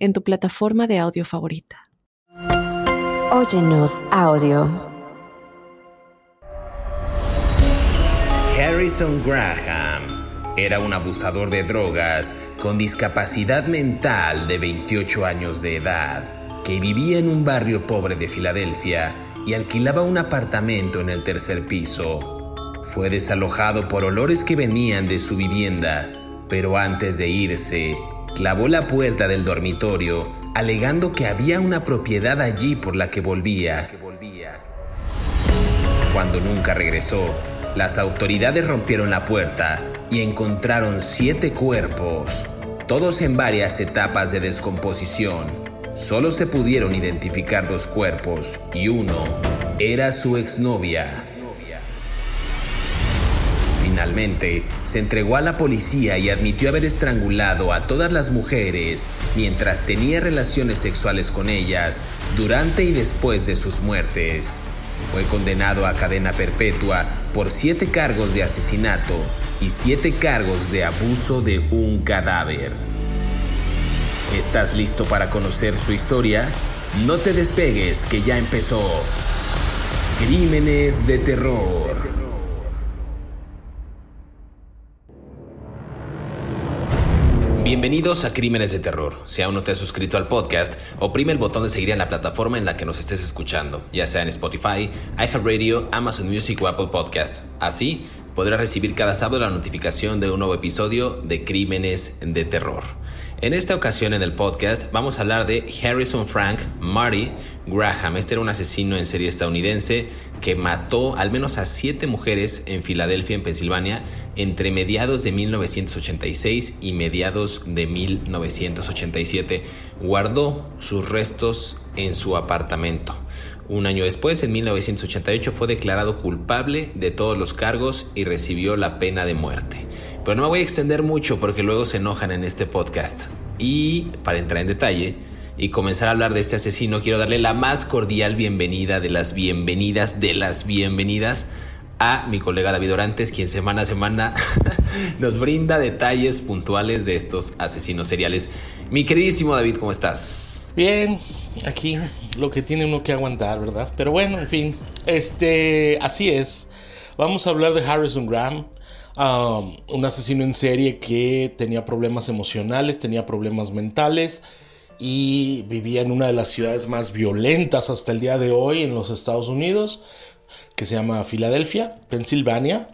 en tu plataforma de audio favorita. Óyenos audio. Harrison Graham era un abusador de drogas con discapacidad mental de 28 años de edad que vivía en un barrio pobre de Filadelfia y alquilaba un apartamento en el tercer piso. Fue desalojado por olores que venían de su vivienda, pero antes de irse, clavó la puerta del dormitorio alegando que había una propiedad allí por la que volvía. Cuando nunca regresó, las autoridades rompieron la puerta y encontraron siete cuerpos, todos en varias etapas de descomposición. Solo se pudieron identificar dos cuerpos y uno era su exnovia. Finalmente, se entregó a la policía y admitió haber estrangulado a todas las mujeres mientras tenía relaciones sexuales con ellas durante y después de sus muertes. Fue condenado a cadena perpetua por siete cargos de asesinato y siete cargos de abuso de un cadáver. ¿Estás listo para conocer su historia? No te despegues que ya empezó. Crímenes de terror. Bienvenidos a Crímenes de Terror. Si aún no te has suscrito al podcast, oprime el botón de seguir en la plataforma en la que nos estés escuchando, ya sea en Spotify, iHeartRadio, Amazon Music o Apple Podcast. Así podrás recibir cada sábado la notificación de un nuevo episodio de Crímenes de Terror. En esta ocasión en el podcast vamos a hablar de Harrison Frank Marty Graham. Este era un asesino en serie estadounidense que mató al menos a siete mujeres en Filadelfia, en Pensilvania, entre mediados de 1986 y mediados de 1987. Guardó sus restos en su apartamento. Un año después, en 1988, fue declarado culpable de todos los cargos y recibió la pena de muerte. Pero no me voy a extender mucho porque luego se enojan en este podcast. Y para entrar en detalle y comenzar a hablar de este asesino, quiero darle la más cordial bienvenida de las bienvenidas, de las bienvenidas a mi colega David Orantes, quien semana a semana nos brinda detalles puntuales de estos asesinos seriales. Mi queridísimo David, ¿cómo estás? Bien, aquí lo que tiene uno que aguantar, ¿verdad? Pero bueno, en fin, este, así es. Vamos a hablar de Harrison Graham un asesino en serie que tenía problemas emocionales, tenía problemas mentales y vivía en una de las ciudades más violentas hasta el día de hoy en los Estados Unidos, que se llama Filadelfia, Pensilvania,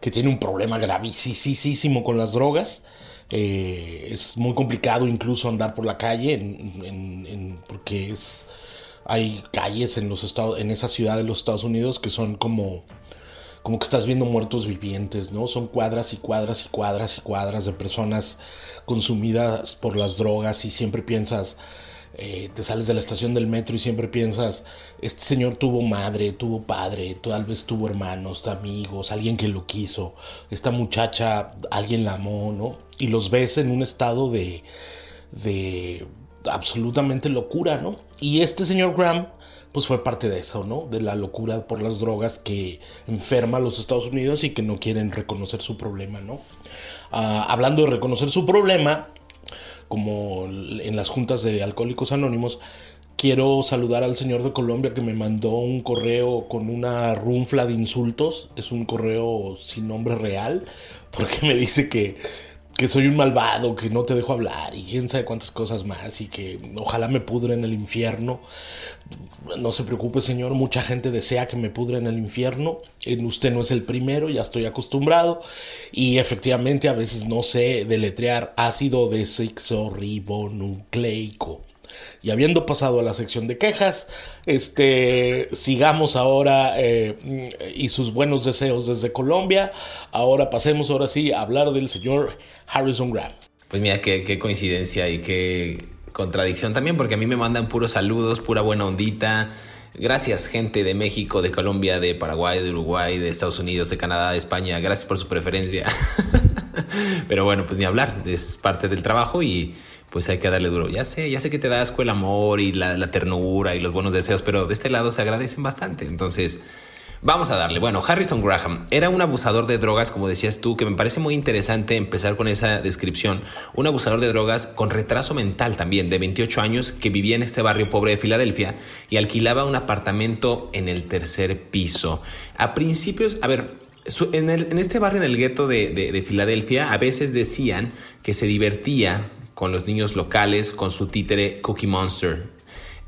que tiene un problema gravísimo con las drogas. Eh, es muy complicado incluso andar por la calle porque es, hay calles en, los estados, en esa ciudad de los Estados Unidos que son como como que estás viendo muertos vivientes, ¿no? Son cuadras y cuadras y cuadras y cuadras de personas consumidas por las drogas y siempre piensas, eh, te sales de la estación del metro y siempre piensas, este señor tuvo madre, tuvo padre, tal vez tuvo hermanos, amigos, alguien que lo quiso, esta muchacha, alguien la amó, ¿no? Y los ves en un estado de, de absolutamente locura, ¿no? Y este señor Graham pues fue parte de eso, ¿no? De la locura por las drogas que enferma a los Estados Unidos y que no quieren reconocer su problema, ¿no? Ah, hablando de reconocer su problema, como en las juntas de Alcohólicos Anónimos, quiero saludar al señor de Colombia que me mandó un correo con una runfla de insultos. Es un correo sin nombre real, porque me dice que que soy un malvado, que no te dejo hablar y quién sabe cuántas cosas más y que ojalá me pudre en el infierno. No se preocupe, señor, mucha gente desea que me pudre en el infierno. Usted no es el primero, ya estoy acostumbrado. Y efectivamente a veces no sé deletrear ácido desoxirribonucleico. Y habiendo pasado a la sección de quejas, este, sigamos ahora eh, y sus buenos deseos desde Colombia. Ahora pasemos ahora sí a hablar del señor Harrison Graham. Pues mira, qué, qué coincidencia y qué contradicción también, porque a mí me mandan puros saludos, pura buena ondita. Gracias, gente de México, de Colombia, de Paraguay, de Uruguay, de Estados Unidos, de Canadá, de España. Gracias por su preferencia. Pero bueno, pues ni hablar, es parte del trabajo y pues hay que darle duro. Ya sé, ya sé que te da asco el amor y la, ternura y los buenos deseos, pero de este lado se agradecen bastante. Entonces, Vamos a darle. Bueno, Harrison Graham era un abusador de drogas, como decías tú, que me parece muy interesante empezar con esa descripción. Un abusador de drogas con retraso mental también, de 28 años, que vivía en este barrio pobre de Filadelfia y alquilaba un apartamento en el tercer piso. A principios, a ver, en, este barrio, en el gueto de, de Filadelfia, a veces decían que se divertía con los niños locales con su títere Cookie Monster.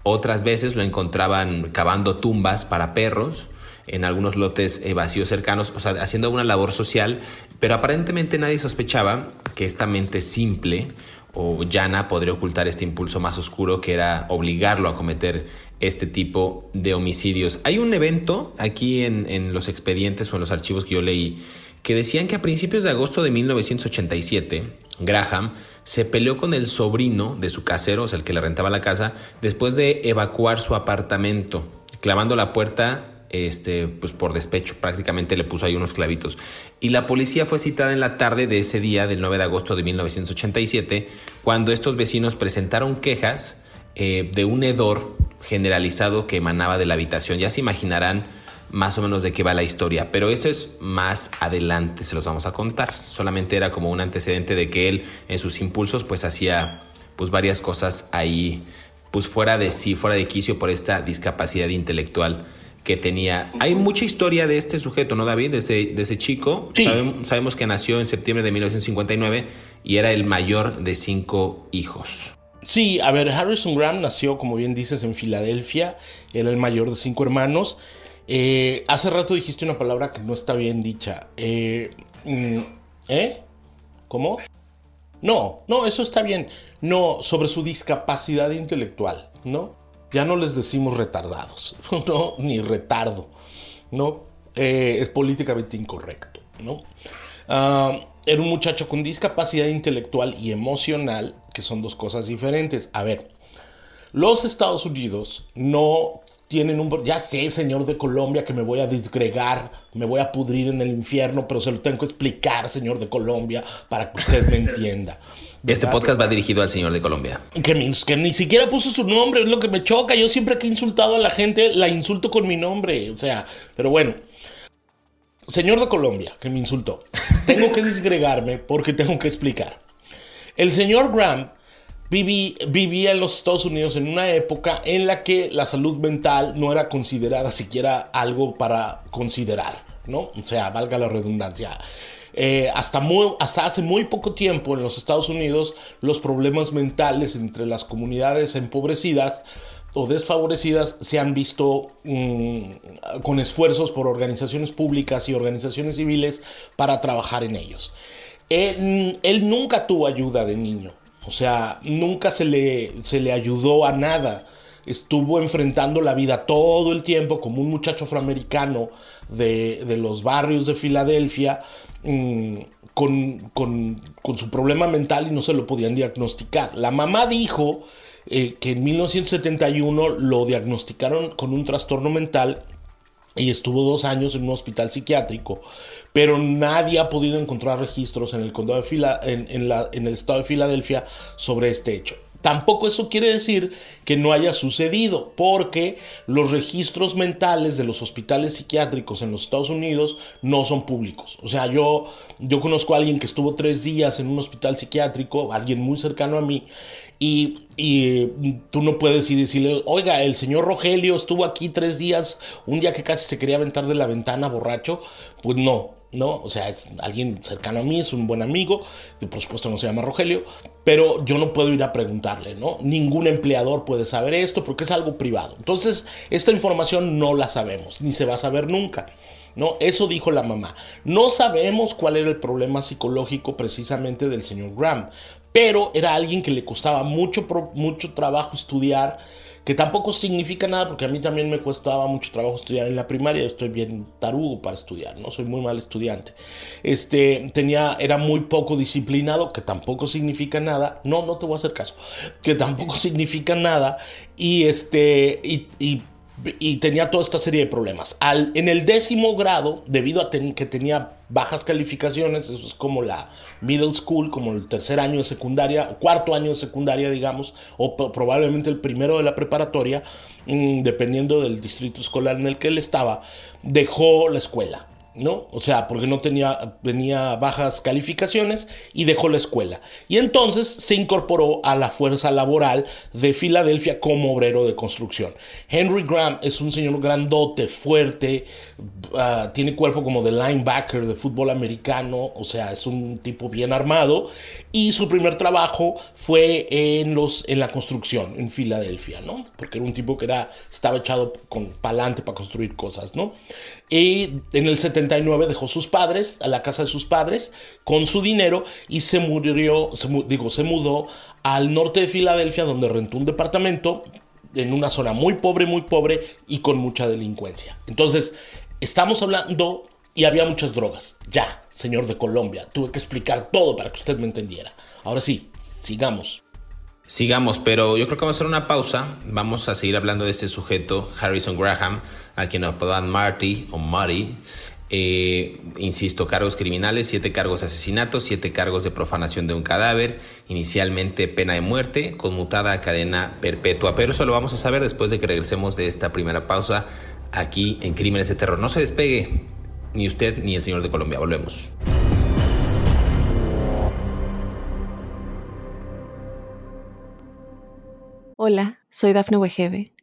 Otras veces lo encontraban cavando tumbas para perros en algunos lotes eh, vacíos cercanos, o sea, haciendo una labor social, pero aparentemente nadie sospechaba que esta mente simple o llana podría ocultar este impulso más oscuro que era obligarlo a cometer este tipo de homicidios. Hay un evento aquí en, en los expedientes o en los archivos que yo leí que decían que a principios de agosto de 1987, Graham se peleó con el sobrino de su casero, o sea, el que le rentaba la casa, después de evacuar su apartamento, clavando la puerta este, pues por despecho, prácticamente le puso ahí unos clavitos. Y la policía fue citada en la tarde de ese día, del 9 de agosto de 1987, cuando estos vecinos presentaron quejas eh, de un hedor generalizado que emanaba de la habitación. Ya se imaginarán más o menos de qué va la historia, pero esto es más adelante, se los vamos a contar. Solamente era como un antecedente de que él en sus impulsos pues hacía pues varias cosas ahí pues fuera de sí, fuera de quicio por esta discapacidad intelectual que tenía. Hay mucha historia de este sujeto, ¿no, David? De ese, de ese chico. sabemos que nació en septiembre de 1959 y era el mayor de cinco hijos. Sí, a ver, Harrison Graham nació, como bien dices, en Filadelfia. Era el mayor de cinco hermanos. Eh, hace rato dijiste una palabra que no está bien dicha. Eh, mm, ¿Eh? ¿Cómo? No, no, eso está bien. No, sobre su discapacidad intelectual, ¿no? ya no les decimos retardados, ¿no? Ni retardo, ¿no? Eh, es políticamente incorrecto, ¿no? Ah, era un muchacho con discapacidad intelectual y emocional, que son dos cosas diferentes. A ver, los Estados Unidos no tienen un... Ya sé, señor de Colombia, que me voy a disgregar, me voy a pudrir en el infierno, pero se lo tengo que explicar, señor de Colombia, para que usted me entienda. Este podcast va dirigido al señor de Colombia. Que, que, ni siquiera puso su nombre, es lo que me choca. Yo siempre que he insultado a la gente, la insulto con mi nombre. O sea, pero bueno. Señor de Colombia, que me insultó. Tengo que disgregarme porque tengo que explicar. El señor Graham vivía en los Estados Unidos en una época en la que la salud mental no era considerada siquiera algo para considerar, ¿no? O sea, valga la redundancia. Eh, hasta, muy, hasta hace muy poco tiempo en los Estados Unidos los problemas mentales entre las comunidades empobrecidas o desfavorecidas se han visto mm, con esfuerzos por organizaciones públicas y organizaciones civiles para trabajar en ellos. Él, él, nunca tuvo ayuda de niño, o sea, nunca se le, se le ayudó a nada. Estuvo enfrentando la vida todo el tiempo como un muchacho afroamericano de, de los barrios de Filadelfia, Mm, con, su problema mental y no se lo podían diagnosticar. La mamá dijo eh, que en 1971 lo diagnosticaron con un trastorno mental y estuvo dos años en un hospital psiquiátrico, pero nadie ha podido encontrar registros en el condado de Fila, en, la, en el estado de Filadelfia sobre este hecho. Tampoco eso quiere decir que no haya sucedido, porque los registros mentales de los hospitales psiquiátricos en los Estados Unidos no son públicos. O sea, yo, yo conozco a alguien que estuvo tres días en un hospital psiquiátrico, alguien muy cercano a mí, y, y, tú no puedes ir y decirle, oiga, el señor Rogelio estuvo aquí tres días, un día que casi se quería aventar de la ventana borracho. Pues no, ¿no? O sea, es alguien cercano a mí, es un buen amigo, por supuesto no se llama Rogelio, pero yo no puedo ir a preguntarle, ¿no? Ningún empleador puede saber esto porque es algo privado. Entonces, esta información no la sabemos, ni se va a saber nunca. ¿No? Eso dijo la mamá. No sabemos cuál era el problema psicológico precisamente del señor Graham, pero era alguien que le costaba mucho, mucho trabajo estudiar, que tampoco significa nada porque a mí también me costaba mucho trabajo estudiar en la primaria, estoy bien tarugo para estudiar, no soy muy mal estudiante. Este, tenía era muy poco disciplinado, que tampoco significa nada. No, no te voy a hacer caso. Que tampoco significa nada y este y y tenía toda esta serie de problemas. Al, en el décimo grado, debido a que tenía bajas calificaciones, eso es como la middle school, como el tercer año de secundaria, o cuarto año de secundaria, digamos, o probablemente el primero de la preparatoria, mm, dependiendo del distrito escolar en el que él estaba, dejó la escuela. ¿No? O sea, porque no tenía, tenía bajas calificaciones y dejó la escuela. Y entonces se incorporó a la fuerza laboral de Filadelfia como obrero de construcción. Henry Graham es un señor grandote, fuerte, ah, tiene cuerpo como de linebacker de fútbol americano, o sea, es un tipo bien armado. Y su primer trabajo fue en, los, en la construcción, en Filadelfia, ¿no? Porque era un tipo que era, estaba echado con palante para construir cosas, ¿no? Y en el 79 dejó sus padres, a la casa de sus padres, con su dinero y se murió, digo, se mudó al norte de Filadelfia, donde rentó un departamento en una zona muy pobre, muy pobre y con mucha delincuencia. Entonces, estamos hablando y había muchas drogas. Ya, señor de Colombia, tuve que explicar todo para que usted me entendiera. Ahora sí, sigamos. Sigamos, pero yo creo que vamos a hacer una pausa. Vamos a seguir hablando de este sujeto, Harrison Graham, a quien apodan Marty o Marty. Eh, insisto, cargos criminales, siete cargos de asesinato, siete cargos de profanación de un cadáver, inicialmente pena de muerte, conmutada a cadena perpetua. Pero eso lo vamos a saber después de que regresemos de esta primera pausa aquí en Crímenes de Terror. No se despegue, ni usted ni el señor de Colombia. Volvemos. Hola, soy Dafne Wegebe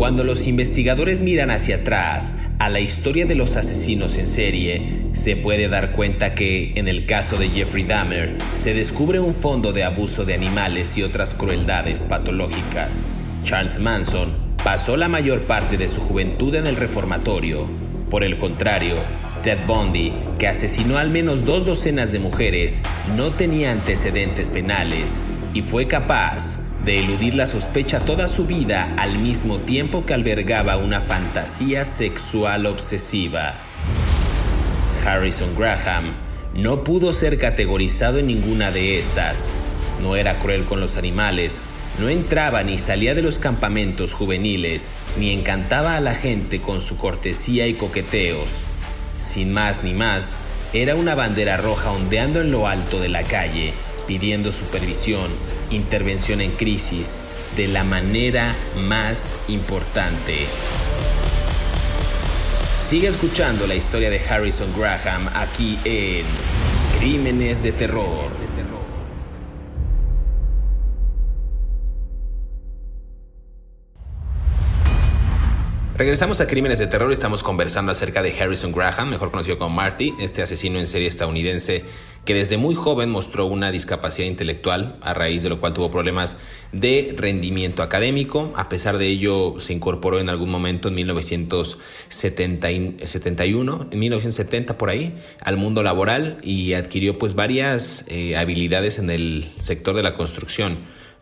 Cuando los investigadores miran hacia atrás a la historia de los asesinos en serie, se puede dar cuenta que, en el caso de Jeffrey Dahmer, se descubre un fondo de abuso de animales y otras crueldades patológicas. Charles Manson pasó la mayor parte de su juventud en el reformatorio. Por el contrario, Ted Bundy, que asesinó al menos dos docenas de mujeres, no tenía antecedentes penales y fue capaz de eludir la sospecha toda su vida al mismo tiempo que albergaba una fantasía sexual obsesiva. Harrison Graham no pudo ser categorizado en ninguna de estas. No era cruel con los animales, no entraba ni salía de los campamentos juveniles, ni encantaba a la gente con su cortesía y coqueteos. Sin más ni más, era una bandera roja ondeando en lo alto de la calle, pidiendo supervisión, intervención en crisis, de la manera más importante. Sigue escuchando la historia de Harrison Graham aquí en Crímenes de Terror. Regresamos a Crímenes de Terror estamos conversando acerca de Harrison Graham, mejor conocido como Marty, este asesino en serie estadounidense que desde muy joven mostró una discapacidad intelectual, a raíz de lo cual tuvo problemas de rendimiento académico. A pesar de ello, se incorporó en algún momento en 1971, en 1970 por ahí, al mundo laboral y adquirió pues varias eh, habilidades en el sector de la construcción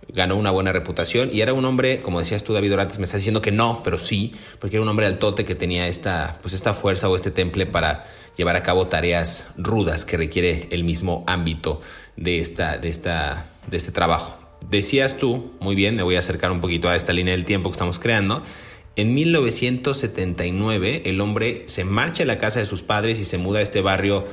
ganó una buena reputación y era un hombre, como decías tú David Orantes, me estás diciendo que no, pero sí, porque era un hombre altote que tenía esta, pues esta fuerza o este temple para llevar a cabo tareas rudas que requiere el mismo ámbito de, esta, de, esta, de este trabajo. Decías tú, muy bien, me voy a acercar un poquito a esta línea del tiempo que estamos creando, en 1979 el hombre se marcha a la casa de sus padres y se muda a este barrio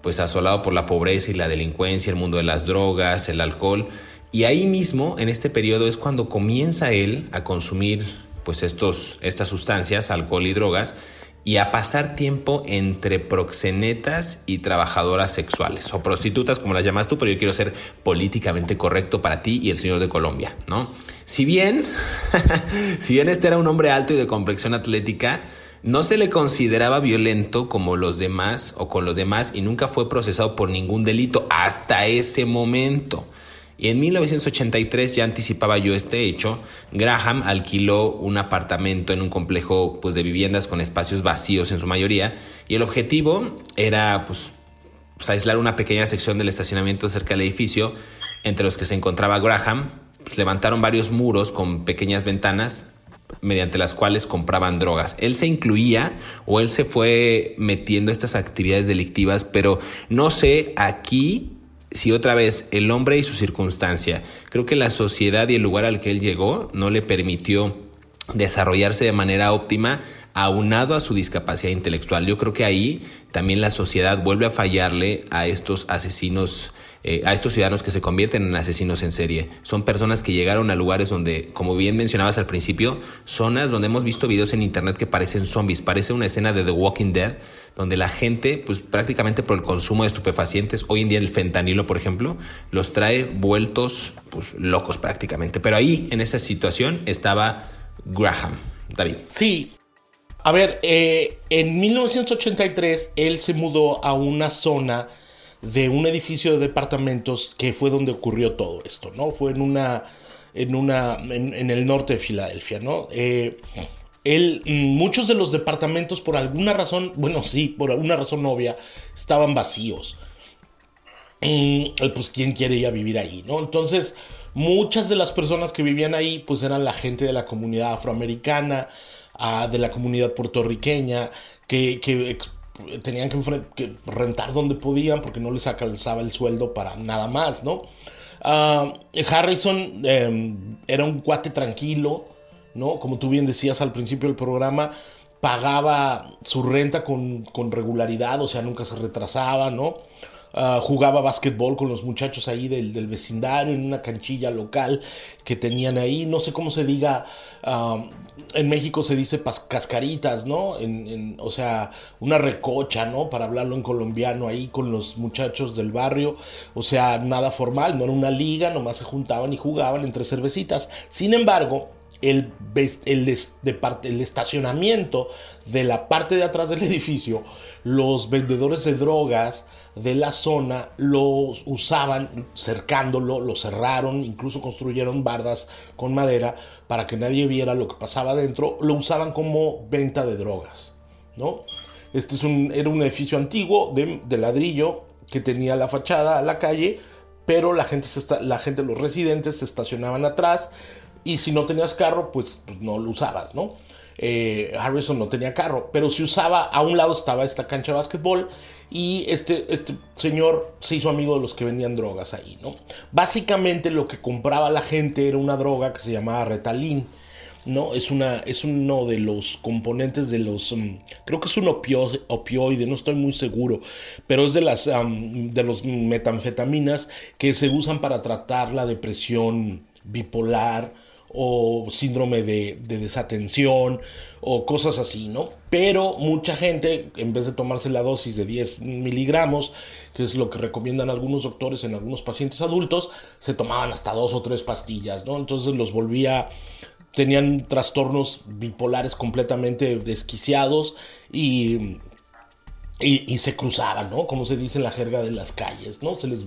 pues asolado por la pobreza y la delincuencia, el mundo de las drogas, el alcohol, y ahí mismo, en este periodo, es cuando comienza él a consumir pues estos, estas sustancias, alcohol y drogas, y a pasar tiempo entre proxenetas y trabajadoras sexuales o prostitutas como las llamas tú, pero yo quiero ser políticamente correcto para ti y el señor de Colombia, ¿no? Si bien, si bien este era un hombre alto y de complexión atlética, no se le consideraba violento como los demás o con los demás y nunca fue procesado por ningún delito hasta ese momento. Y en 1983 ya anticipaba yo este hecho, Graham alquiló un apartamento en un complejo pues, de viviendas con espacios vacíos en su mayoría y el objetivo era pues, pues, aislar una pequeña sección del estacionamiento cerca del edificio entre los que se encontraba Graham. Pues, levantaron varios muros con pequeñas ventanas mediante las cuales compraban drogas. Él se incluía o él se fue metiendo estas actividades delictivas, pero no sé aquí si otra vez el hombre y su circunstancia, creo que la sociedad y el lugar al que él llegó no le permitió desarrollarse de manera óptima aunado a su discapacidad intelectual. Yo creo que ahí también la sociedad vuelve a fallarle a estos asesinos eh, a estos ciudadanos que se convierten en asesinos en serie. Son personas que llegaron a lugares donde, como bien mencionabas al principio, zonas donde hemos visto videos en internet que parecen zombies. Parece una escena de The Walking Dead, donde la gente, pues prácticamente por el consumo de estupefacientes, hoy en día el fentanilo, por ejemplo, los trae vueltos pues, locos prácticamente. Pero ahí, en esa situación, estaba Graham. David. Sí, a ver, eh, en 1983 él se mudó a una zona de un edificio de departamentos que fue donde ocurrió todo esto, ¿no? Fue en una, en una, en, el norte de Filadelfia, ¿no? Eh, él, muchos de los departamentos por alguna razón, bueno, sí, por alguna razón obvia, estaban vacíos. Mm, pues quién quiere ir a vivir ahí, ¿no? Entonces, muchas de las personas que vivían ahí, pues eran la gente de la comunidad afroamericana, ah, de la comunidad puertorriqueña, que, que tenían que, rentar donde podían porque no les alcanzaba el sueldo para nada más, ¿no? Ah, Harrison em, era un cuate tranquilo, ¿no? Como tú bien decías al principio del programa, pagaba su renta con, con regularidad, o sea, nunca se retrasaba, ¿no? Ah, jugaba básquetbol con los muchachos ahí del, del, vecindario en una canchilla local que tenían ahí. No sé cómo se diga, en México se dice cascaritas, ¿no? En, o sea, una recocha, ¿no? Para hablarlo en colombiano ahí con los muchachos del barrio. O sea, nada formal, no era una liga, nomás se juntaban y jugaban entre cervecitas. Sin embargo, el, el, el, estacionamiento de la parte de atrás del edificio, los vendedores de drogas, de la zona los usaban cercándolo, lo cerraron, incluso construyeron bardas con madera para que nadie viera lo que pasaba dentro, lo usaban como venta de drogas, ¿no? Este es un, era un edificio antiguo de, ladrillo que tenía la fachada a la calle, pero la gente, la gente, los residentes se estacionaban atrás y si no tenías carro, pues, pues no lo usabas, ¿no? Eh, Harrison no tenía carro, pero si usaba, a un lado estaba esta cancha de básquetbol y este, este señor se hizo amigo de los que vendían drogas ahí, ¿no? Básicamente lo que compraba la gente era una droga que se llamaba Retalin, ¿no? Es, una, es uno de los componentes de los, mm, creo que es un opioide, no estoy muy seguro, pero es de las, de los metanfetaminas que se usan para tratar la depresión bipolar, o síndrome de, desatención o cosas así, ¿no? Pero mucha gente, en vez de tomarse la dosis de 10 miligramos, que es lo que recomiendan algunos doctores en algunos pacientes adultos, se tomaban hasta dos o tres pastillas, ¿no? Entonces los volvía, tenían trastornos bipolares completamente desquiciados y, y, se cruzaban, ¿no? Como se dice en la jerga de las calles, ¿no? Se les,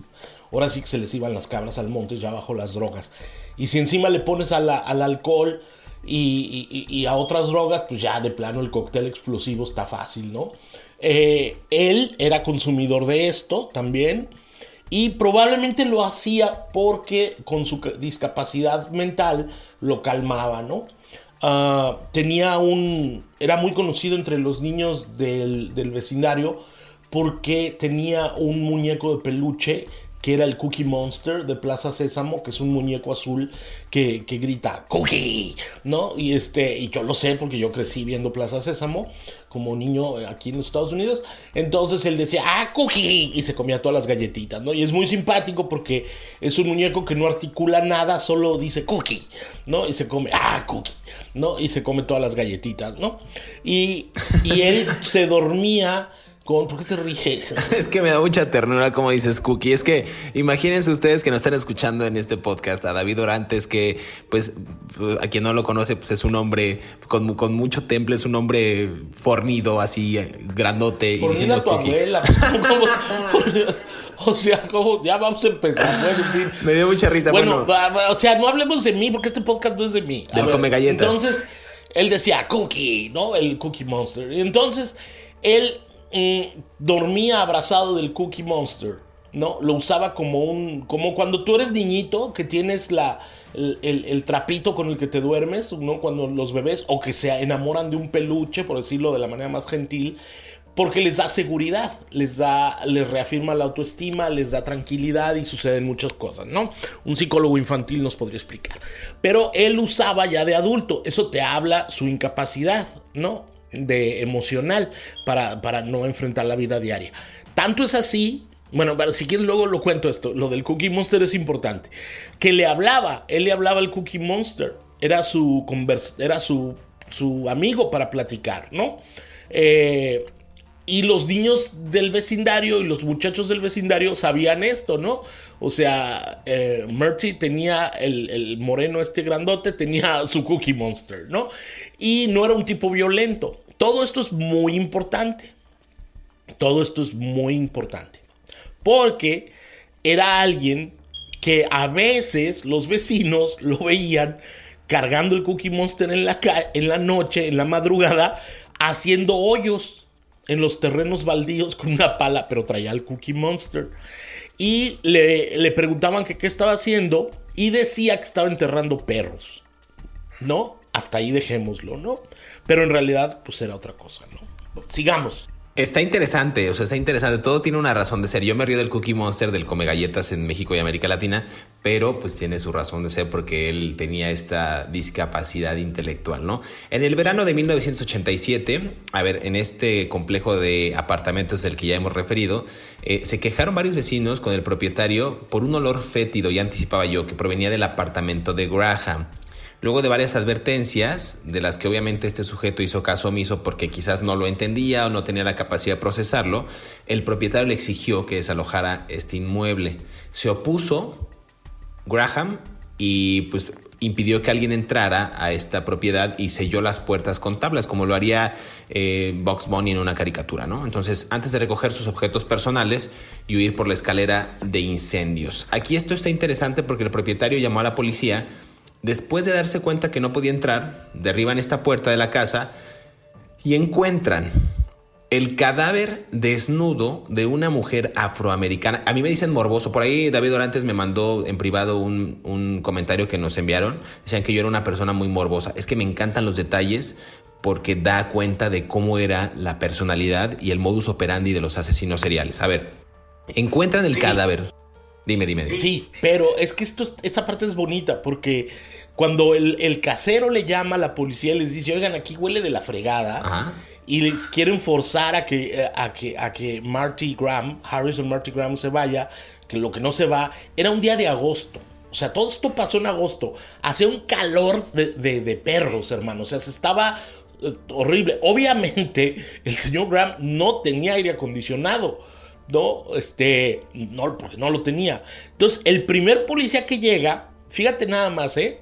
ahora sí que se les iban las cabras al monte ya bajo las drogas. Y si encima le pones al alcohol y, a otras drogas, pues ya de plano el cóctel explosivo está fácil, ¿no? Eh, él era consumidor de esto también y probablemente lo hacía porque con su discapacidad mental lo calmaba, ¿no? Ah, tenía un... era muy conocido entre los niños del, del vecindario porque tenía un muñeco de peluche que era el Cookie Monster de Plaza Sésamo, que es un muñeco azul que, grita Cookie, ¿no? Y este, y yo lo sé porque yo crecí viendo Plaza Sésamo como niño aquí en los Estados Unidos. Entonces él decía, ah, Cookie, y se comía todas las galletitas, ¿no? Y es muy simpático porque es un muñeco que no articula nada, solo dice Cookie, ¿no? Y se come, ah, Cookie, ¿no? Y se come todas las galletitas, ¿no? Y, y él se dormía ¿Por qué te ríes? es que me da mucha ternura como dices Cookie. Es que imagínense ustedes que nos están escuchando en este podcast a David Orantes, que pues a quien no lo conoce, pues es un hombre con, con mucho temple, es un hombre fornido, así grandote. y diciendo tu abuela. o sea, como ya vamos a empezar. Bueno, en fin. Me dio mucha risa. Bueno, o sea, no hablemos de mí porque este podcast no es de mí. Del come galletas. Entonces, él decía Cookie, ¿no? El Cookie Monster. Entonces, él dormía abrazado del Cookie Monster, ¿no? Lo usaba como un, como cuando tú eres niñito que tienes la, el, trapito con el que te duermes, ¿no? Cuando los bebés o que se enamoran de un peluche, por decirlo de la manera más gentil, porque les da seguridad, les da, les reafirma la autoestima, les da tranquilidad y suceden muchas cosas, ¿no? Un psicólogo infantil nos podría explicar. Pero él usaba ya de adulto, eso te habla su incapacidad, ¿no? De emocional para, para no enfrentar la vida diaria. Tanto es así bueno, pero si quieres luego lo cuento esto. Lo del Cookie Monster es importante. Que le hablaba, él le hablaba al Cookie Monster. Era su, era su, su amigo para platicar, ¿no? Eh, y los niños del vecindario y los muchachos del vecindario sabían esto, ¿no? O sea, eh, tenía el, el, moreno este grandote, tenía su Cookie Monster, ¿no? Y no era un tipo violento. Todo esto es muy importante. Todo esto es muy importante. Porque era alguien que a veces los vecinos lo veían cargando el Cookie Monster en la, en la noche, en la madrugada, haciendo hoyos en los terrenos baldíos con una pala, pero traía el Cookie Monster. Y le, le preguntaban qué estaba haciendo y decía que estaba enterrando perros. ¿No? Hasta ahí dejémoslo, ¿no? Pero en realidad, pues era otra cosa, ¿no? Sigamos. Está interesante, o sea, está interesante. Todo tiene una razón de ser. Yo me río del Cookie Monster, del come galletas en México y América Latina, pero pues tiene su razón de ser porque él tenía esta discapacidad intelectual, ¿no? En el verano de 1987, a ver, en este complejo de apartamentos del que ya hemos referido, eh, se quejaron varios vecinos con el propietario por un olor fétido, ya anticipaba yo, que provenía del apartamento de Graham. Luego de varias advertencias, de las que obviamente este sujeto hizo caso omiso porque quizás no lo entendía o no tenía la capacidad de procesarlo, el propietario le exigió que desalojara este inmueble. Se opuso Graham y pues impidió que alguien entrara a esta propiedad y selló las puertas con tablas, como lo haría eh, Box Bunny en una caricatura, ¿no? Entonces, antes de recoger sus objetos personales y huir por la escalera de incendios. Aquí esto está interesante porque el propietario llamó a la policía Después de darse cuenta que no podía entrar, derriban esta puerta de la casa y encuentran el cadáver desnudo de una mujer afroamericana. A mí me dicen morboso. Por ahí David Orantes me mandó en privado un, comentario que nos enviaron. Decían que yo era una persona muy morbosa. Es que me encantan los detalles porque da cuenta de cómo era la personalidad y el modus operandi de los asesinos seriales. A ver, encuentran el cadáver. Dime, dime, dime. Sí, pero es que esto, esta parte es bonita porque cuando el, casero le llama a la policía y les dice, oigan, aquí huele de la fregada. Y les quieren forzar a que, eh, a, que, a que Marty Graham, Harrison Marty Graham se vaya, que lo que no se va, era un día de agosto. O sea, todo esto pasó en agosto. Hacía un calor de, perros, hermano. O sea, se estaba eh, horrible. Obviamente, el señor Graham no tenía aire acondicionado. No, este, no, porque no lo tenía. Entonces, el primer policía que llega, fíjate nada más, ¿eh?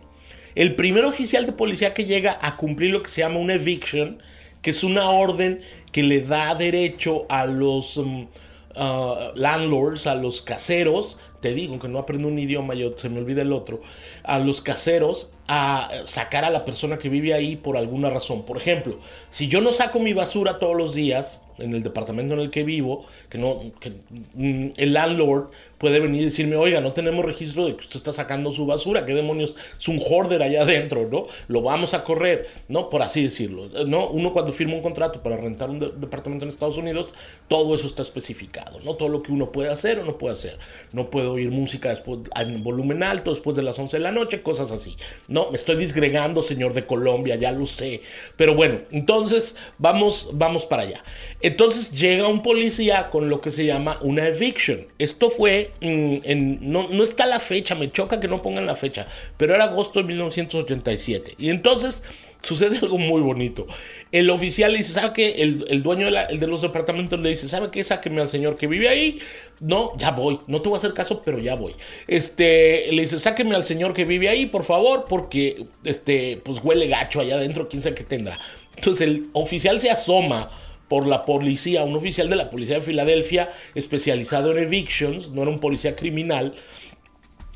El primer oficial de policía que llega a cumplir lo que se llama una eviction, que es una orden que le da derecho a los um, uh, landlords, a los caseros, te digo que no aprendo un idioma, yo se me olvida el otro, a los caseros a sacar a la persona que vive ahí por alguna razón. Por ejemplo, si yo no saco mi basura todos los días en el departamento en el que vivo, que no, que, mm, el landlord puede venir y decirme, oiga, no tenemos registro de que usted está sacando su basura, qué demonios, es un hoarder allá adentro, ¿no? Lo vamos a correr, ¿no? Por así decirlo, ¿no? Uno cuando firma un contrato para rentar un departamento en Estados Unidos, todo eso está especificado, ¿no? Todo lo que uno puede hacer o no puede hacer. No puedo oír música después, en volumen alto después de las 11 de la noche, cosas así, ¿no? Me estoy disgregando, señor de Colombia, ya lo sé. Pero bueno, entonces vamos, vamos para allá. Entonces llega un policía con lo que se llama una eviction. Esto fue Mm, no, no está la fecha, me choca que no pongan la fecha, pero era agosto de 1987. Y entonces sucede algo muy bonito. El oficial le dice, ¿sabe qué? El, dueño de, de, los departamentos le dice, ¿sabe qué? Sáqueme al señor que vive ahí. No, ya voy. No te voy a hacer caso, pero ya voy. Este, le dice, sáqueme al señor que vive ahí, por favor, porque, este, pues huele gacho allá adentro, quién sabe qué tendrá. Entonces el oficial se asoma por la policía, un oficial de la policía de Filadelfia especializado en evictions, no era un policía criminal,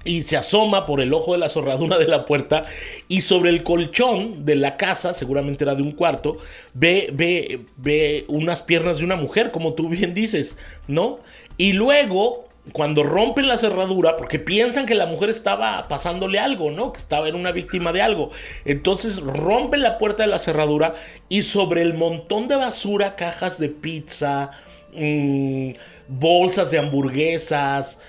y se asoma por el ojo de la cerradura de la puerta y sobre el colchón de la casa, seguramente era de un cuarto, ve, ve, ve unas piernas de una mujer, como tú bien dices, ¿no? Y luego cuando rompen la cerradura, porque piensan que la mujer estaba pasándole algo, ¿no? Que estaba en una víctima de algo. Entonces rompen la puerta de la cerradura y sobre el montón de basura, cajas de pizza, mm, bolsas de hamburguesas,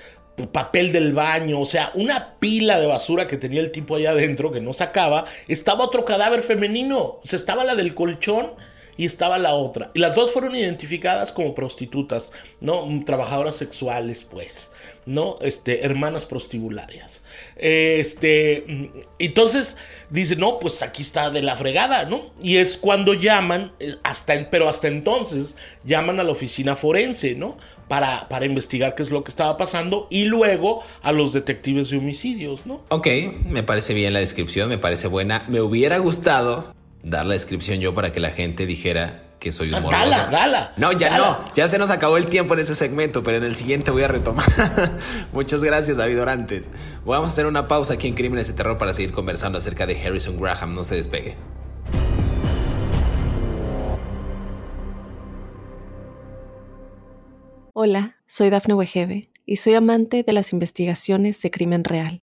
papel del baño, o sea, una pila de basura que tenía el tipo allá adentro que no sacaba, estaba otro cadáver femenino, o sea, estaba la del colchón y estaba la otra. Y las dos fueron identificadas como prostitutas, ¿no? Trabajadoras sexuales, pues, ¿no? Este, hermanas prostibularias. Este, entonces dice, no, pues aquí está de la fregada, ¿no? Y es cuando llaman, eh, hasta, pero hasta entonces llaman a la oficina forense, ¿no? Para, para, investigar qué es lo que estaba pasando y luego a los detectives de homicidios, ¿no? Ok, me parece bien la descripción, me parece buena. Me hubiera gustado dar la descripción yo para que la gente dijera que soy un ah, morboso. Dala, dala. No, ya no. Ya se nos acabó el tiempo en ese segmento, pero en el siguiente voy a retomar. Muchas gracias, David Orantes. Vamos a hacer una pausa aquí en Crímenes de Terror para seguir conversando acerca de Harrison Graham. No se despegue. Hola, soy Dafne Wegebe y soy amante de las investigaciones de crimen real.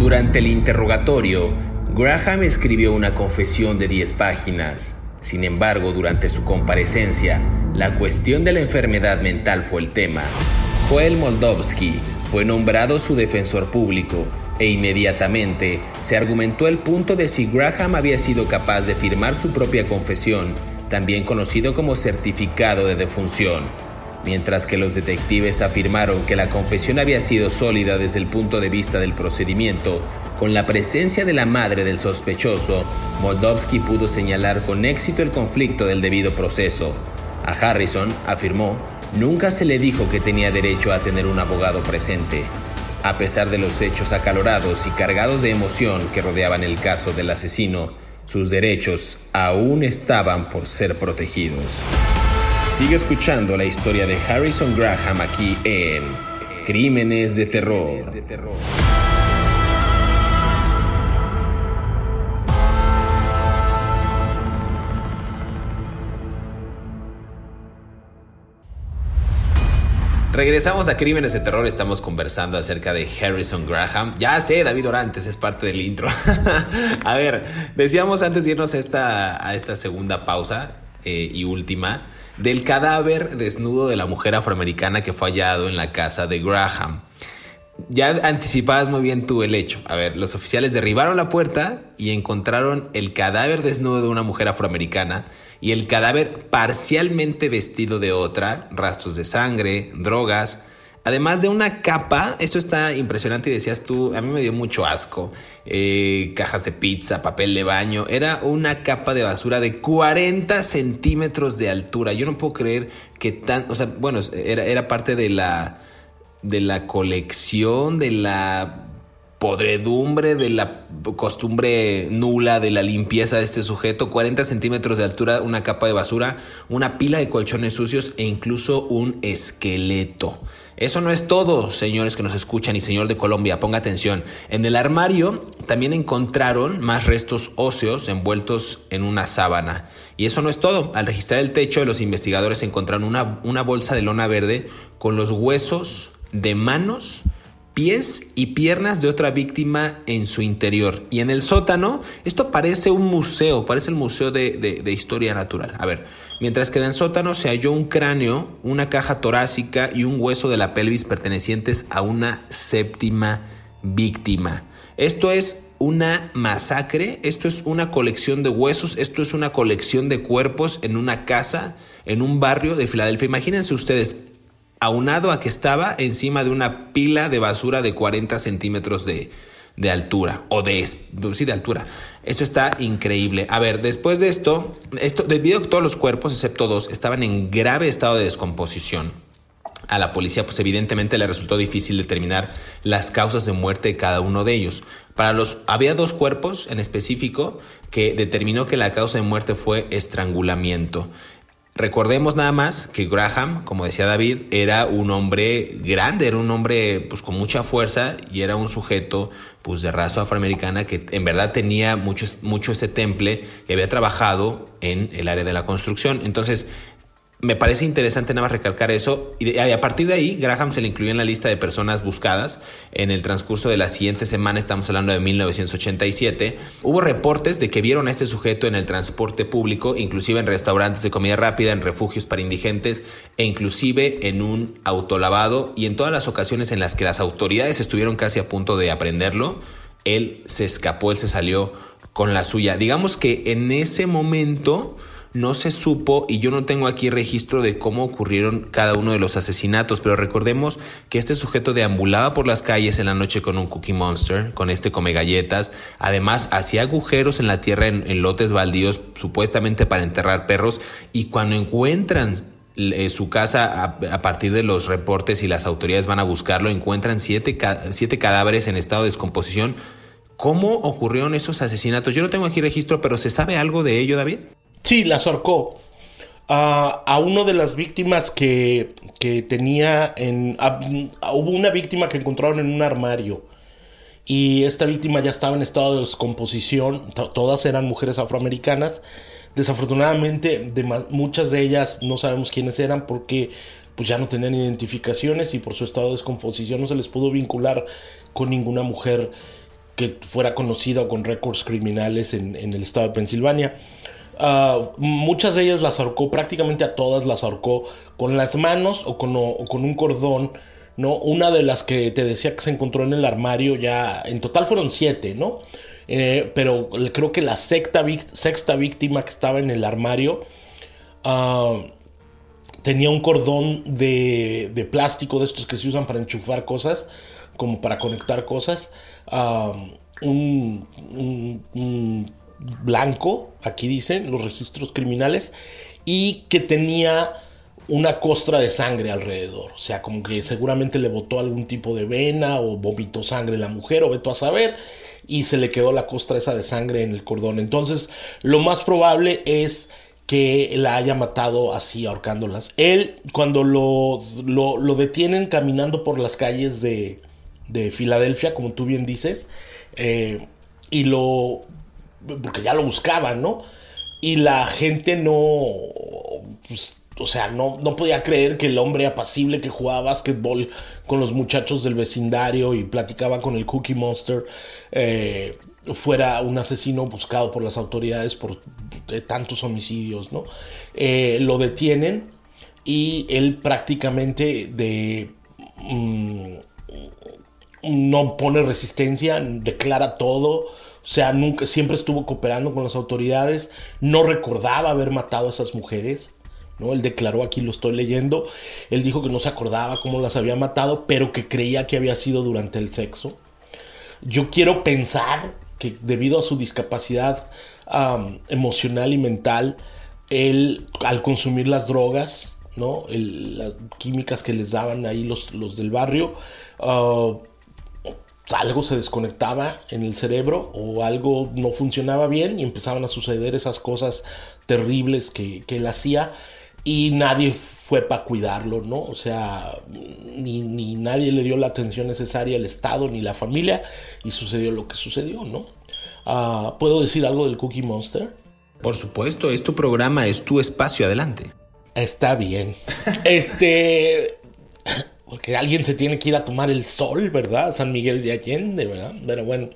Durante el interrogatorio, Graham escribió una confesión de 10 páginas. Sin embargo, durante su comparecencia, la cuestión de la enfermedad mental fue el tema. Joel Moldovsky fue nombrado su defensor público e inmediatamente se argumentó el punto de si Graham había sido capaz de firmar su propia confesión, también conocido como certificado de defunción mientras que los detectives afirmaron que la confesión había sido sólida desde el punto de vista del procedimiento, con la presencia de la madre del sospechoso, Moldovsky pudo señalar con éxito el conflicto del debido proceso. A Harrison, afirmó, nunca se le dijo que tenía derecho a tener un abogado presente. A pesar de los hechos acalorados y cargados de emoción que rodeaban el caso del asesino, sus derechos aún estaban por ser protegidos. Sigue escuchando la historia de Harrison Graham aquí en Crímenes de Terror. Regresamos a Crímenes de Terror, estamos conversando acerca de Harrison Graham. Ya sé, David Orantes es parte del intro. a ver, decíamos antes de irnos a esta, a esta segunda pausa eh, y última, del cadáver desnudo de la mujer afroamericana que fue hallado en la casa de Graham. Ya anticipabas muy bien tú el hecho. A ver, los oficiales derribaron la puerta y encontraron el cadáver desnudo de una mujer afroamericana y el cadáver parcialmente vestido de otra, rastros de sangre, drogas. Además de una capa, esto está impresionante y decías tú, a mí me dio mucho asco. Eh, cajas de pizza, papel de baño, era una capa de basura de 40 centímetros de altura. Yo no puedo creer que tan, o sea, bueno, era, era parte de la, de la colección, de la podredumbre, de la costumbre nula de la limpieza de este sujeto, 40 centímetros de altura, una capa de basura, una pila de colchones sucios e incluso un esqueleto. Eso no es todo, señores que nos escuchan y señor de Colombia, ponga atención. En el armario también encontraron más restos óseos envueltos en una sábana. Y eso no es todo. Al registrar el techo, los investigadores encontraron una, una bolsa de lona verde con los huesos de manos, pies y piernas de otra víctima en su interior. Y en el sótano, esto parece un museo, parece el Museo de, Historia Natural. A ver, mientras que en el sótano se halló un cráneo, una caja torácica y un hueso de la pelvis pertenecientes a una séptima víctima. Esto es una masacre, esto es una colección de huesos, esto es una colección de cuerpos en una casa, en un barrio de Filadelfia. Imagínense ustedes, aunado a que estaba encima de una pila de basura de 40 centímetros de, altura, o de, sí, de altura. Esto está increíble. A ver, después de esto, esto, debido a que todos los cuerpos, excepto dos, estaban en grave estado de descomposición, a la policía, pues evidentemente le resultó difícil determinar las causas de muerte de cada uno de ellos. Para los, había dos cuerpos en específico que determinó que la causa de muerte fue estrangulamiento. Recordemos nada más que Graham, como decía David, era un hombre grande, era un hombre pues con mucha fuerza y era un sujeto pues de raza afroamericana que en verdad tenía mucho, mucho ese temple y había trabajado en el área de la construcción. Entonces, me parece interesante nada más recalcar eso. Y, a partir de ahí, Graham se le incluyó en la lista de personas buscadas. En el transcurso de la siguiente semana, estamos hablando de 1987, hubo reportes de que vieron a este sujeto en el transporte público, inclusive en restaurantes de comida rápida, en refugios para indigentes e inclusive en un autolavado. Y en todas las ocasiones en las que las autoridades estuvieron casi a punto de aprenderlo, él se escapó, él se salió con la suya. Digamos que en ese momento no se supo y yo no tengo aquí registro de cómo ocurrieron cada uno de los asesinatos, pero recordemos que este sujeto deambulaba por las calles en la noche con un Cookie Monster, con este come galletas, además hacía agujeros en la tierra en, lotes baldíos supuestamente para enterrar perros y cuando encuentran eh, su casa a, partir de los reportes y las autoridades van a buscarlo, encuentran siete, siete cadáveres en estado de descomposición. ¿Cómo ocurrieron esos asesinatos? Yo no tengo aquí registro, pero ¿se sabe algo de ello, David? Sí, la ahorcó. a a una de las víctimas que, que tenía en... hubo una víctima que encontraron en un armario. Y esta víctima ya estaba en estado de descomposición. Todas eran mujeres afroamericanas. Desafortunadamente, de muchas de ellas no sabemos quiénes eran porque pues ya no tenían identificaciones y por su estado de descomposición no se les pudo vincular con ninguna mujer que fuera conocida o con récords criminales en, en el estado de Pensilvania. Ah, muchas de ellas las ahorcó, prácticamente a todas las ahorcó con las manos o con, con, un cordón, ¿no? Una de las que te decía que se encontró en el armario ya, en total fueron siete, ¿no? Eh, pero creo que la sexta, sexta víctima que estaba en el armario ah, tenía un cordón de, de, plástico de estos que se usan para enchufar cosas, como para conectar cosas. Ah, un, un blanco, aquí dicen los registros criminales, y que tenía una costra de sangre alrededor. O sea, como que seguramente le botó algún tipo de vena o vomitó sangre la mujer o veto a saber y se le quedó la costra esa de sangre en el cordón. Entonces, lo más probable es que la haya matado así ahorcándolas. Él, cuando lo, lo, detienen caminando por las calles de, de Filadelfia, como tú bien dices, eh, y lo porque ya lo buscaban, ¿no? Y la gente no, pues, o sea, no, no podía creer que el hombre apacible que jugaba básquetbol con los muchachos del vecindario y platicaba con el Cookie Monster eh, fuera un asesino buscado por las autoridades por tantos homicidios, ¿no? Eh, lo detienen y él prácticamente de... Mm, no pone resistencia, declara todo, sea, nunca, siempre estuvo cooperando con las autoridades, no recordaba haber matado a esas mujeres, ¿no? Él declaró, aquí lo estoy leyendo, él dijo que no se acordaba cómo las había matado, pero que creía que había sido durante el sexo. Yo quiero pensar que debido a su discapacidad emocional y mental, él al consumir las drogas, ¿no? las químicas que les daban ahí los, los del barrio, ah, algo se desconectaba en el cerebro o algo no funcionaba bien y empezaban a suceder esas cosas terribles que, él hacía y nadie fue para cuidarlo, ¿no? O sea, ni, nadie le dio la atención necesaria al Estado ni la familia y sucedió lo que sucedió, ¿no? Ah, ¿Puedo decir algo del Cookie Monster? Por supuesto, es tu programa, es tu espacio, adelante. Está bien. este, porque alguien se tiene que ir a tomar el sol, ¿verdad? San Miguel de Allende, ¿verdad? Pero bueno,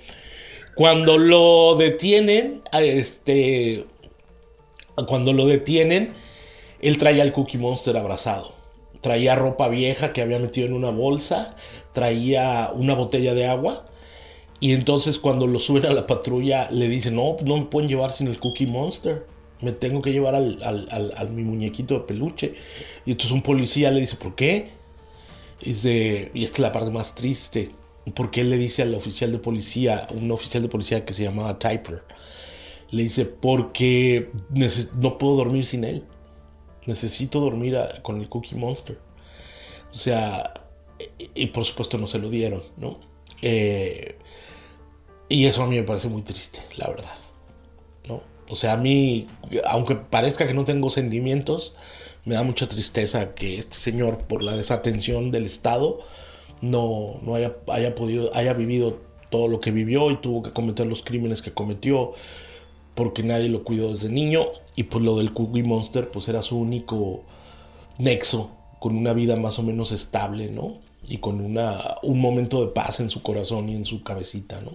cuando lo detienen, este, cuando lo detienen, él traía al Cookie Monster abrazado. Traía ropa vieja que había metido en una bolsa, traía una botella de agua. Y entonces cuando lo suben a la patrulla le dicen, no, no me pueden llevar sin el Cookie Monster. Me tengo que llevar al, al mi muñequito de peluche. Y entonces un policía le dice, ¿por qué? Y esta es la parte más triste, porque él le dice al oficial de policía, un oficial de policía que se llamaba Typer, le dice, porque no puedo dormir sin él. Necesito dormir con el Cookie Monster. O sea, y, por supuesto no se lo dieron, ¿no? Eh, y eso a mí me parece muy triste, la verdad. ¿no? O sea, a mí, aunque parezca que no tengo sentimientos, me da mucha tristeza que este señor, por la desatención del Estado, no, no haya, haya podido, haya vivido todo lo que vivió y tuvo que cometer los crímenes que cometió porque nadie lo cuidó desde niño y pues lo del Cookie Monster pues era su único nexo con una vida más o menos estable, ¿no? Y con una, un momento de paz en su corazón y en su cabecita, ¿no?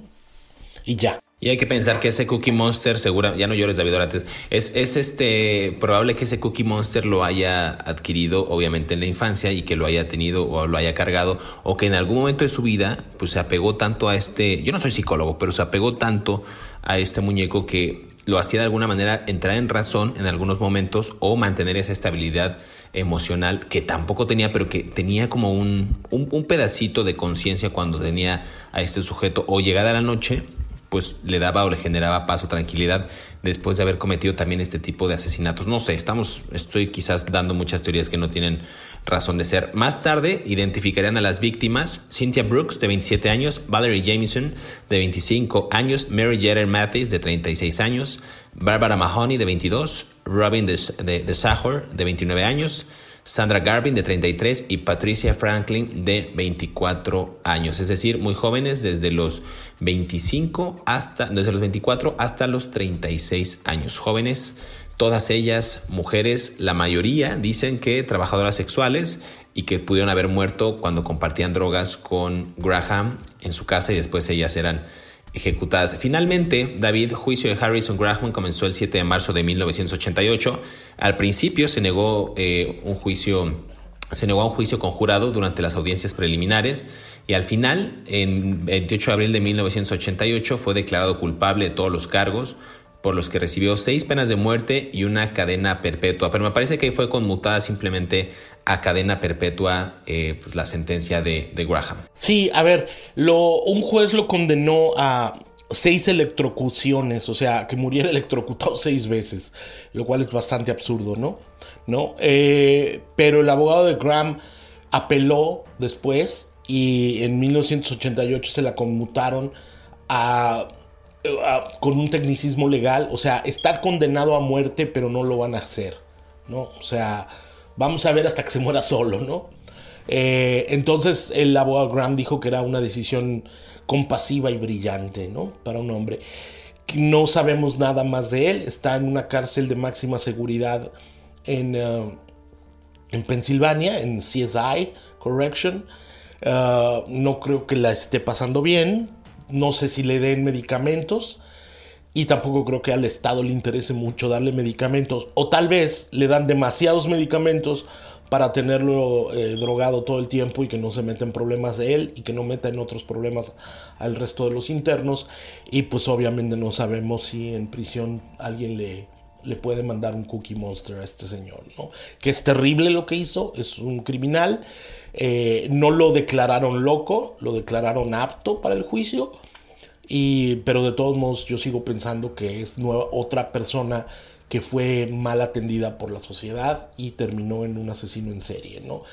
Y ya. Y hay que pensar que ese Cookie Monster, segura, ya no llores David antes, es, es este, probable que ese Cookie Monster lo haya adquirido obviamente en la infancia y que lo haya tenido o lo haya cargado o que en algún momento de su vida pues se apegó tanto a este, yo no soy psicólogo, pero se apegó tanto a este muñeco que lo hacía de alguna manera entrar en razón en algunos momentos o mantener esa estabilidad emocional que tampoco tenía, pero que tenía como un, un, un pedacito de conciencia cuando tenía a este sujeto o llegada la noche pues le daba o le generaba paz o tranquilidad después de haber cometido también este tipo de asesinatos. No sé, estamos, estoy quizás dando muchas teorías que no tienen razón de ser. Más tarde identificarían a las víctimas. Cynthia Brooks, de 27 años, Valerie Jameson, de 25 años, Mary Jeter Mathis, de 36 años, Barbara Mahoney, de 22, Robin de, de, de Sahor, de 29 años, Sandra Garvin de 33 y Patricia Franklin de 24 años, es decir, muy jóvenes desde los 25 hasta desde los 24 hasta los 36 años, jóvenes, todas ellas mujeres, la mayoría dicen que trabajadoras sexuales y que pudieron haber muerto cuando compartían drogas con Graham en su casa y después ellas eran ejecutadas. Finalmente, David, juicio de Harrison Graham comenzó el 7 de marzo de 1988. Al principio se negó eh, un juicio se negó a un juicio conjurado durante las audiencias preliminares y al final, en 28 de abril de 1988, fue declarado culpable de todos los cargos, por los que recibió seis penas de muerte y una cadena perpetua. Pero me parece que fue conmutada simplemente a cadena perpetua eh, pues, la sentencia de, Graham. Sí, a ver, un juez lo condenó a seis electrocuciones, o sea, que muriera electrocutado seis veces, lo cual es bastante absurdo, ¿no? ¿No? Eh, pero el abogado de Graham apeló después y en 1988 se la conmutaron a con un tecnicismo legal, o sea, estar condenado a muerte, pero no lo van a hacer, ¿no? O sea, vamos a ver hasta que se muera solo, ¿no? Eh, entonces el abogado Graham dijo que era una decisión compasiva y brillante, ¿no? Para un hombre. No sabemos nada más de él, está en una cárcel de máxima seguridad en, uh, en Pensilvania, en CSI Correction. Uh, no creo que la esté pasando bien, no sé si le den medicamentos y tampoco creo que al Estado le interese mucho darle medicamentos o tal vez le dan demasiados medicamentos para tenerlo eh, drogado todo el tiempo y que no se meta en problemas de él y que no meta en otros problemas al resto de los internos y pues obviamente no sabemos si en prisión alguien le le puede mandar un Cookie Monster a este señor, ¿no? Que es terrible lo que hizo, es un criminal. Eh, no lo declararon loco, lo declararon apto para el juicio. Y, pero de todos modos, yo sigo pensando que es nueva, otra persona que fue mal atendida por la sociedad y terminó en un asesino en serie, ¿no?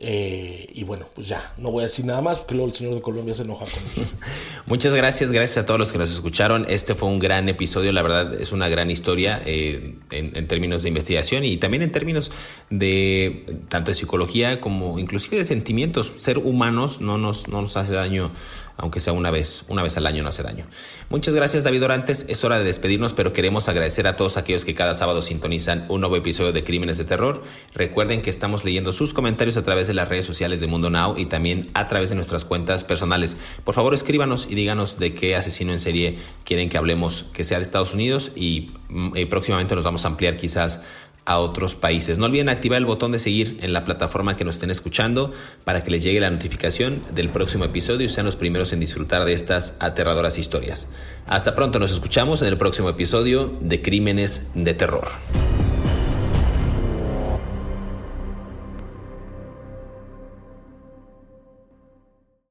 Eh, y bueno, pues ya, no voy a decir nada más porque luego el señor de Colombia se enoja conmigo. Muchas gracias, gracias a todos los que nos escucharon. Este fue un gran episodio, la verdad es una gran historia eh, en, términos de investigación y también en términos de tanto de psicología como inclusive de sentimientos. Ser humanos no nos, no nos hace daño aunque sea una vez, una vez al año no hace daño. Muchas gracias David Orantes, es hora de despedirnos, pero queremos agradecer a todos aquellos que cada sábado sintonizan un nuevo episodio de Crímenes de Terror. Recuerden que estamos leyendo sus comentarios a través de las redes sociales de Mundo Now y también a través de nuestras cuentas personales. Por favor escríbanos y díganos de qué asesino en serie quieren que hablemos, que sea de Estados Unidos y, mm, y próximamente nos vamos a ampliar quizás a otros países. No olviden activar el botón de seguir en la plataforma que nos estén escuchando para que les llegue la notificación del próximo episodio y sean los primeros en disfrutar de estas aterradoras historias. Hasta pronto, nos escuchamos en el próximo episodio de Crímenes de Terror.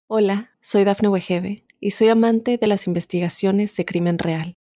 Hola, soy Dafne Wegebe y soy amante de las investigaciones de crimen real.